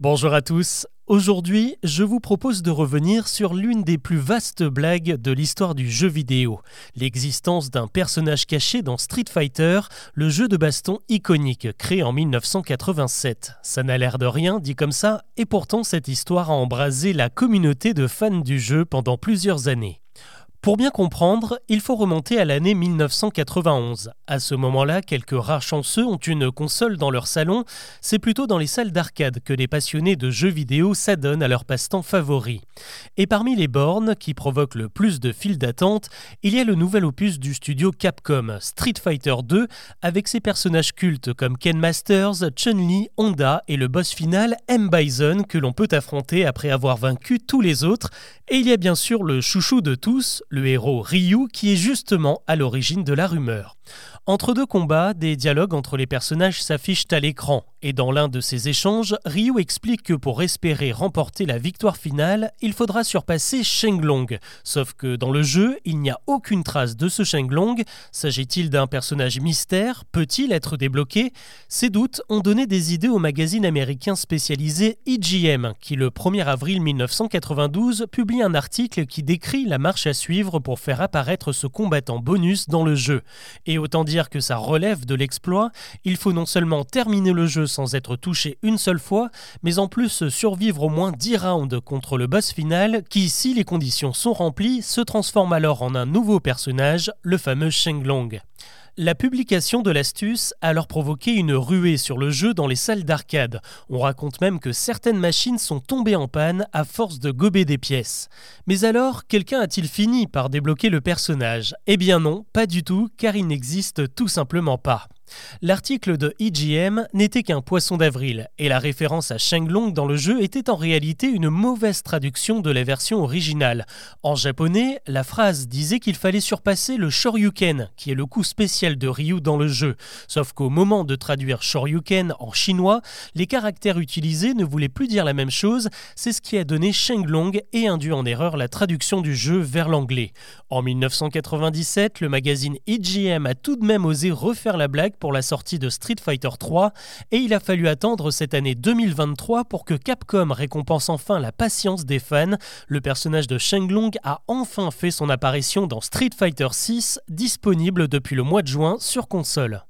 Bonjour à tous. Aujourd'hui, je vous propose de revenir sur l'une des plus vastes blagues de l'histoire du jeu vidéo, l'existence d'un personnage caché dans Street Fighter, le jeu de baston iconique créé en 1987. Ça n'a l'air de rien dit comme ça, et pourtant cette histoire a embrasé la communauté de fans du jeu pendant plusieurs années. Pour bien comprendre, il faut remonter à l'année 1991. À ce moment-là, quelques rares chanceux ont une console dans leur salon. C'est plutôt dans les salles d'arcade que les passionnés de jeux vidéo s'adonnent à leur passe-temps favori. Et parmi les bornes qui provoquent le plus de files d'attente, il y a le nouvel opus du studio Capcom, Street Fighter 2, avec ses personnages cultes comme Ken Masters, Chun-Li, Honda et le boss final M. Bison que l'on peut affronter après avoir vaincu tous les autres. Et il y a bien sûr le chouchou de tous, le héros Ryu, qui est justement à l'origine de la rumeur. Entre deux combats, des dialogues entre les personnages s'affichent à l'écran, et dans l'un de ces échanges, Ryu explique que pour espérer remporter la victoire finale, il faudra surpasser Shenglong. Sauf que dans le jeu, il n'y a aucune trace de ce Shenglong. S'agit-il d'un personnage mystère? Peut-il être débloqué? Ces doutes ont donné des idées au magazine américain spécialisé EGM, qui le 1er avril 1992 publie un article qui décrit la marche à suivre pour faire apparaître ce combattant bonus dans le jeu. Autant dire que ça relève de l'exploit, il faut non seulement terminer le jeu sans être touché une seule fois, mais en plus survivre au moins 10 rounds contre le boss final qui, si les conditions sont remplies, se transforme alors en un nouveau personnage, le fameux Shenglong. La publication de l'astuce a alors provoqué une ruée sur le jeu dans les salles d'arcade. On raconte même que certaines machines sont tombées en panne à force de gober des pièces. Mais alors, quelqu'un a-t-il fini par débloquer le personnage? Eh bien non, pas du tout, car il n'existe tout simplement pas. L'article de EGM n'était qu'un poisson d'avril, et la référence à Shenglong dans le jeu était en réalité une mauvaise traduction de la version originale. En japonais, la phrase disait qu'il fallait surpasser le Shoryuken, qui est le coup spécial de Ryu dans le jeu. Sauf qu'au moment de traduire Shoryuken en chinois, les caractères utilisés ne voulaient plus dire la même chose, c'est ce qui a donné Shenglong et induit en erreur la traduction du jeu vers l'anglais. En 1997, le magazine EGM a tout de même osé refaire la blague pour la sortie de Street Fighter 3 et il a fallu attendre cette année 2023 pour que Capcom récompense enfin la patience des fans. Le personnage de Shenglong a enfin fait son apparition dans Street Fighter 6, disponible depuis le mois de juin sur console.